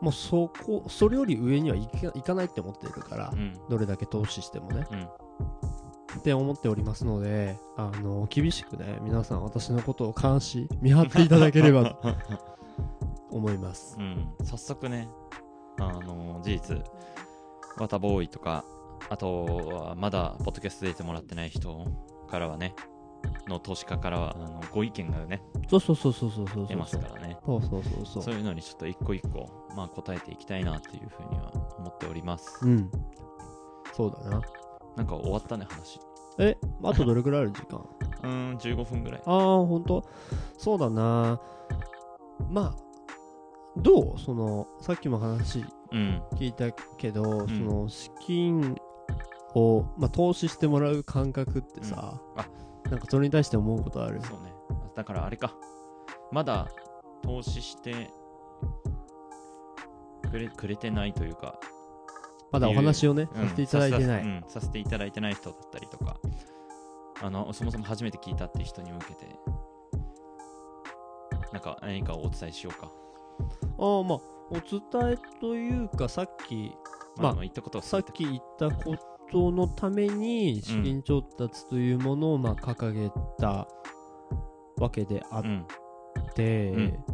もうそこそれより上にはいかいかないって思ってるからうん。どれだけ投資してもね。うん。って思っておりますので、あの、厳しくね、皆さん私のことを監視、見張っていただければと 思います。うん、早速ね、あの事実、ワタボーイとか、あとはまだポッドキャスト出てもらってない人からはね、の投資家からはあのご意見がね、そうそうそうそうそうそう出ますからね。そうそうそうそう。そういうのにちょっと一個一個、まあ、答えていきたいなっていうふうには思っております。うん。そうだな。なんか終わったね、話。え、あとどれくらいある時間？うーん、15分ぐらい。ああ、ほんとそうだな。まあ、どうその、さっきも話うん。聞いたけど、ん。その、資金を、まあ、投資してもらう感覚ってさ、うん。あ。なんかそれに対して思うことある？そうね。だからあれか。まだ投資してくれくれてないというか、まだお話をね、うん。させていただいてない。さうん。させていただいてない人だったりとか。あのそもそも初めて聞いたっていう人に向けて。なんか何かをお伝えしようか、ああ、まあ、お伝えというか、さっき、まあまあ、言ったことはさっき言ったことのために、資金調達というものを、まあ、掲げたわけであっうん。て、うん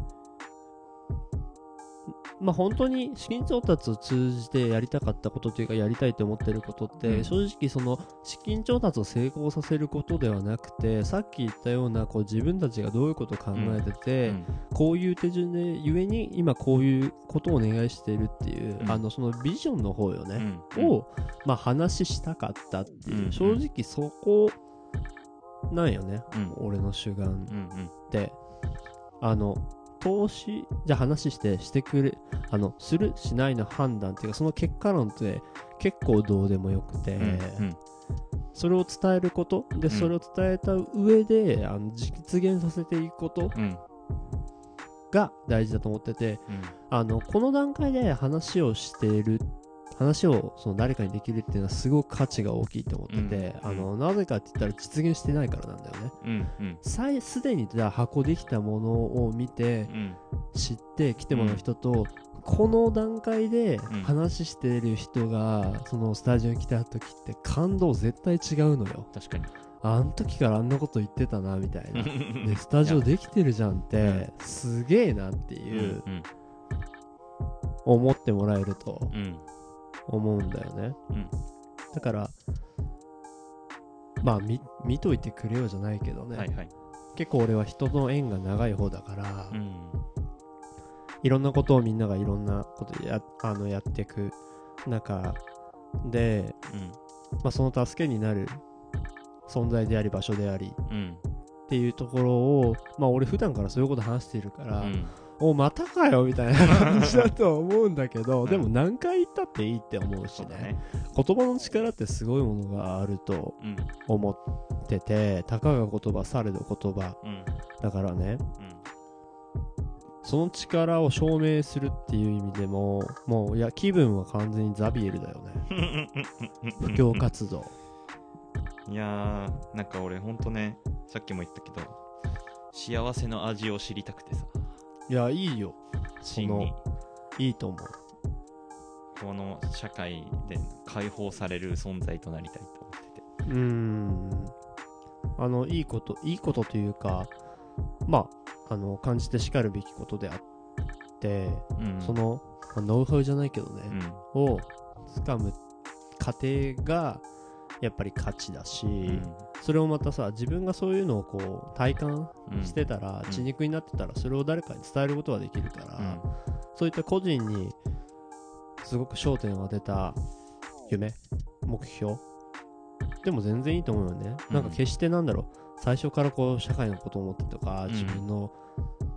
まあ本当に資金調達を通じてやりたかったことというかやりたいと思ってることって、うん。正直その資金調達を成功させることではなくてさっき言ったようなこう自分たちがどういうことを考えてて、うん。こういう手順でゆえに今こういうことをお願いしているっていう、うん。あのそのビジョンの方ようね、ん。を、まあ、話したかったっていう、うん。正直そこなんよね、うん。俺の主眼って。あの投資じゃあ話してしてくれあのするしないの判断っていうかその結果論って結構どうでもよくて、うんそれを伝えることで、ん。それを伝えた上であの実現させていくことうん。が大事だと思っててうん。あのこの段階で話をしている話をその誰かにできるっていうのはすごく価値が大きいと思ってて、うんあのなぜかって言ったら実現してないからなんだよね。うんうん。すでにじゃあ箱できたものを見てうん。知って来てもらう人と、この段階でん。話している人がそのスタジオに来た時って感動絶対違うのよ。確かに。あん時からあんなこと言ってたなみたいな。でスタジオできてるじゃんってすげえなっていううん。思ってもらえると。うん思うんだよね。うん。だからまあ見見といてくれよじゃないけどね、はいはい。結構俺は人の縁が長い方だから、うん。いろんなことをみんながいろんなことやあのやっていく中で、うん。まあ、その助けになる存在であり場所でありうん。っていうところを、まあ、俺普段からそういうこと話しているから、うんおまたかよみたいな話だとは思うんだけど、うん。でも何回言ったっていいって思うしね。ね。言葉の力ってすごいものがあるとうん思っててたかが言葉されど言葉うん。だからね。うん。その力を証明するっていう意味でももういや気分は完全にザビエルだよね。布教活動。いやーなんか俺ほんとねさっきも言ったけど幸せの味を知りたくてさいやいいよ。真に。いいと思う。この社会で解放される存在となりたいと思ってて。うーん。あのいいこといいことというかまああの感じてしかるべきことであって、うん。その、まあノウハウじゃないけどねう、ん。をつかむ過程がやっぱり価値だし、うんそれをまたさ自分がそういうのをこう体感うん。してたら、うん。血肉になってたらそれを誰かに伝えることができるから、うん。そういった個人にすごく焦点を当てた夢目標でも全然いいと思うよね、うん。なんか決してなんだろう最初からこう社会のことを思ってとか、うん。自分の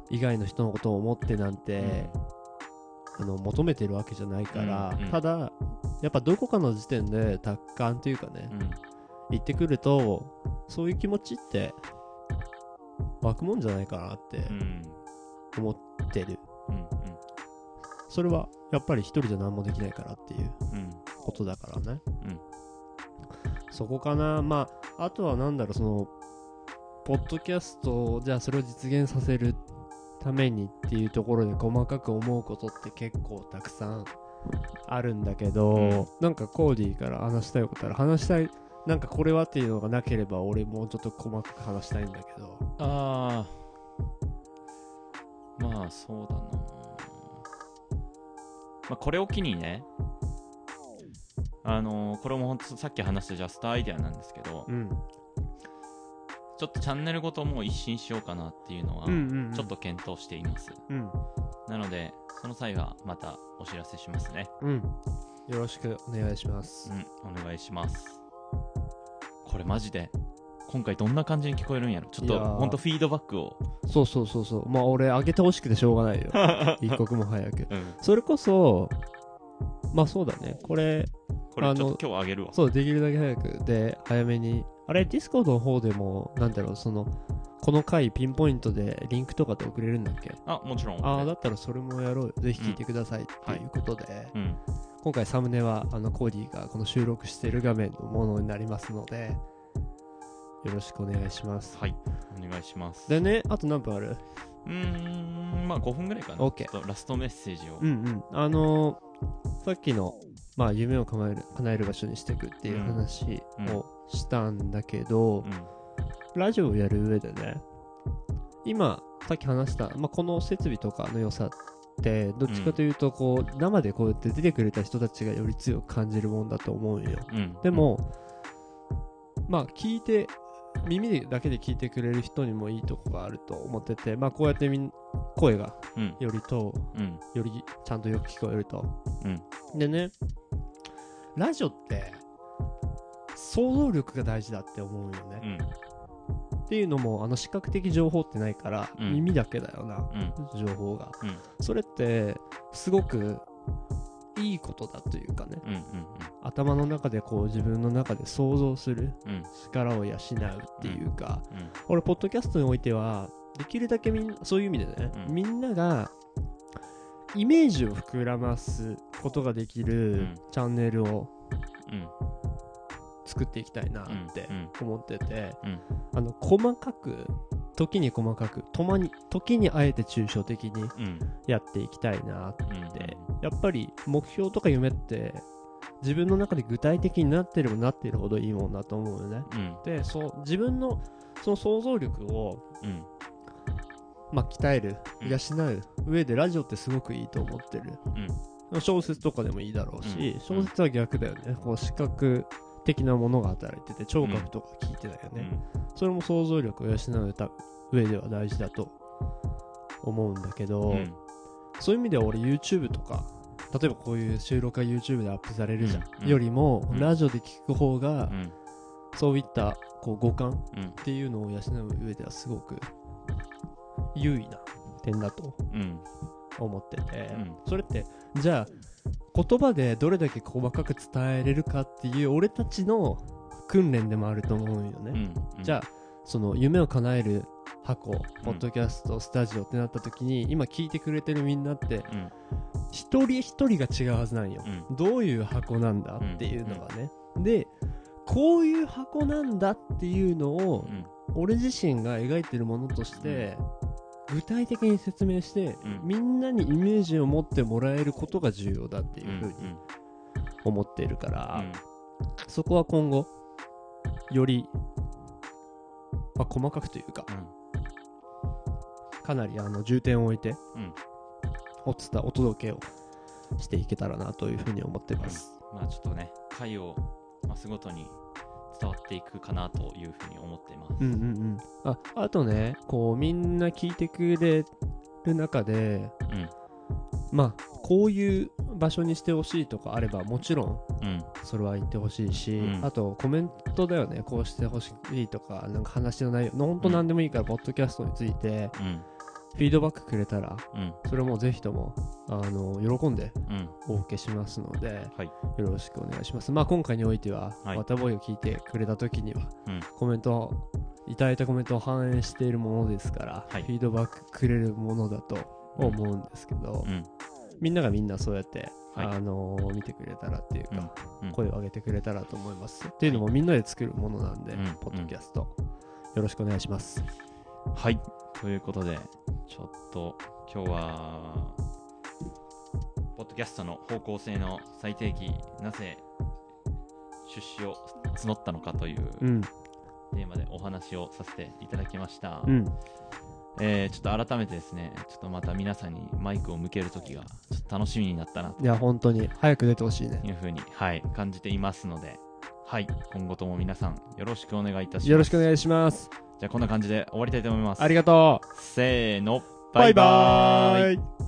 以外の人のことを思ってなんて、あの求めてるわけじゃないから、ただやっぱどこかの時点で達観というかね、うん。言ってくるとそういう気持ちって湧くもんじゃないかなってうん思ってる、うんそれはやっぱり一人じゃ何もできないからっていううんうんことだからね、うんそこかな。まああとはなんだろうそのポッドキャストじゃあそれを実現させるためにっていうところで細かく思うことって結構たくさんあるんだけど、うん。なんかコーディーから話したいことある？話したいなんかこれはっていうのがなければ俺もうちょっと細かく話したいんだけど。ああまあそうだな。まあこれを機にねあのーこれも本当さっき話したジャストアイデアなんですけど、うん。ちょっとチャンネルごともう一新しようかなっていうのはちょっと検討しています、うん。なのでその際はまたお知らせしますね。うん。よろしくお願いします。うんお願いしますこれマジで今回どんな感じに聞こえるんやろ。ちょっといやー。ほんとフィードバックを。そうそうそうそう。まあ俺あげてほしくてしょうがないよ。一刻も早く。うん。それこそまあそうだね。これこれちょっあのと今日あげるわ。そうできるだけ早く。で早めに。あれディスコードの方でもなんだろうそのこの回ピンポイントでリンクとかで送れるんだっけ？あもちろんああだったらそれもやろうよ。ぜひ聞いてくださいっていうことで、うん今回サムネはあのコーディがこの収録している画面のものになりますのでよろしくお願いします。はいお願いします。でねあと何分ある？うーんまあ5分ぐらいかな。OK ラストメッセージを。うんうん。あのーさっきのまあ夢を叶える叶える場所にしていくっていう話をしたんだけど、うん。ラジオをやる上でね今さっき話した、まあ、この設備とかの良さってどっちかというとこう、生でこうやって出てくれた人たちがより強く感じるもんだと思うよ。うん。でも、まあ聞いて耳でだけで聞いてくれる人にもいいとこがあると思っててまあこうやってみん声がうん。よりとうん。よりちゃんとよく聞こえると。うん。でねラジオって想像力が大事だって思うよね、うんっていうのもあの視覚的情報ってないから、うん。耳だけだよなうん。情報が。うん。それってすごくいいことだというかね。うんうん頭の中でこう自分の中で想像するうん。力を養うっていうか、うん。俺ポッドキャストにおいてはできるだけみんそういう意味でね、うん。みんながイメージを膨らますことができるうん。チャンネルをうん作っていきたいなってうん思ってて、うん。あの細かく時に細かくとまに時にあえて抽象的にうん。やっていきたいなって。うん。やっぱり目標とか夢って自分の中で具体的になってればなっているほどいいもんだと思うよね。うん。でそう自分のその想像力を、うん。まあ、鍛えるうん。養う上でラジオってすごくいいと思ってる。うん。小説とかでもいいだろうし、うん。小説は逆だよね。こう視覚的なものが働いてて聴覚とか聞いてたよね、それも想像力を養うた上では大事だと思うんだけど、うん。そういう意味では俺 YouTube とか例えばこういう収録が YouTube でアップされるじゃん、うん。よりも、うん。ラジオで聞く方が、うん。そういったこう五感うん。っていうのを養う上ではすごく優位な点だとうん。思ってて、うん。それってじゃあ言葉でどれだけ細かく伝えれるかっていう俺たちの訓練でもあると思うよね、うんじゃあその夢を叶える箱、ポッドキャストスタジオってなった時に今聞いてくれてるみんなってうん。一人一人が違うはずなんよ、うん。どういう箱なんだっていうのがね、でこういう箱なんだっていうのをうん。俺自身が描いてるものとして、具体的に説明して、うん。みんなにイメージを持ってもらえることが重要だっていうふうにうん思っているから、うん。そこは今後より、まあ、細かくというかかなりあの重点を置いて、うん。お伝お届けをしていけたらなというふうに思ってます。まあちょっとね回を増すごとに伝わっていくかなというふうに思っています。うんうんうん、ああとねこうみんな聞いてくれる中でうん。まあこういう場所にしてほしいとかあればもちろんうん。それは言ってほしいし、うん。あとコメントだよねこうしてほしいとかなんか話の内容ほんと何でもいいから、ポッドキャストについてうんフィードバックくれたらうん。それもぜひともあの喜んでうん。お受けしますので、はい。よろしくお願いします。まあ今回においては、はい。ワタボーイを聞いてくれた時には、うん。コメントをいただいたコメントを反映しているものですから、はい。フィードバックくれるものだと思うんですけど、うん。みんながみんなそうやって、はい。あのー見てくれたらっていうか、うん。うん。声を上げてくれたらと思います。っていうのもみんなで作るものなんで、うん。ポッドキャスト、よろしくお願いします。はいということでちょっと今日はポッドキャストの方向性の最低期なぜ出資を募ったのかといううん、テーマでお話をさせていただきました、うん、えーちょっと改めてですねちょっとまた皆さんにマイクを向けるときがちょっと楽しみになったなといや、本当に早く出てほしいね。いうふうに、はい、感じていますので、はい、今後とも皆さんよろしくお願いいたします。よろしくお願いします。じゃあこんな感じで終わりたいと思います。ありがとせーの、う。バイバーイ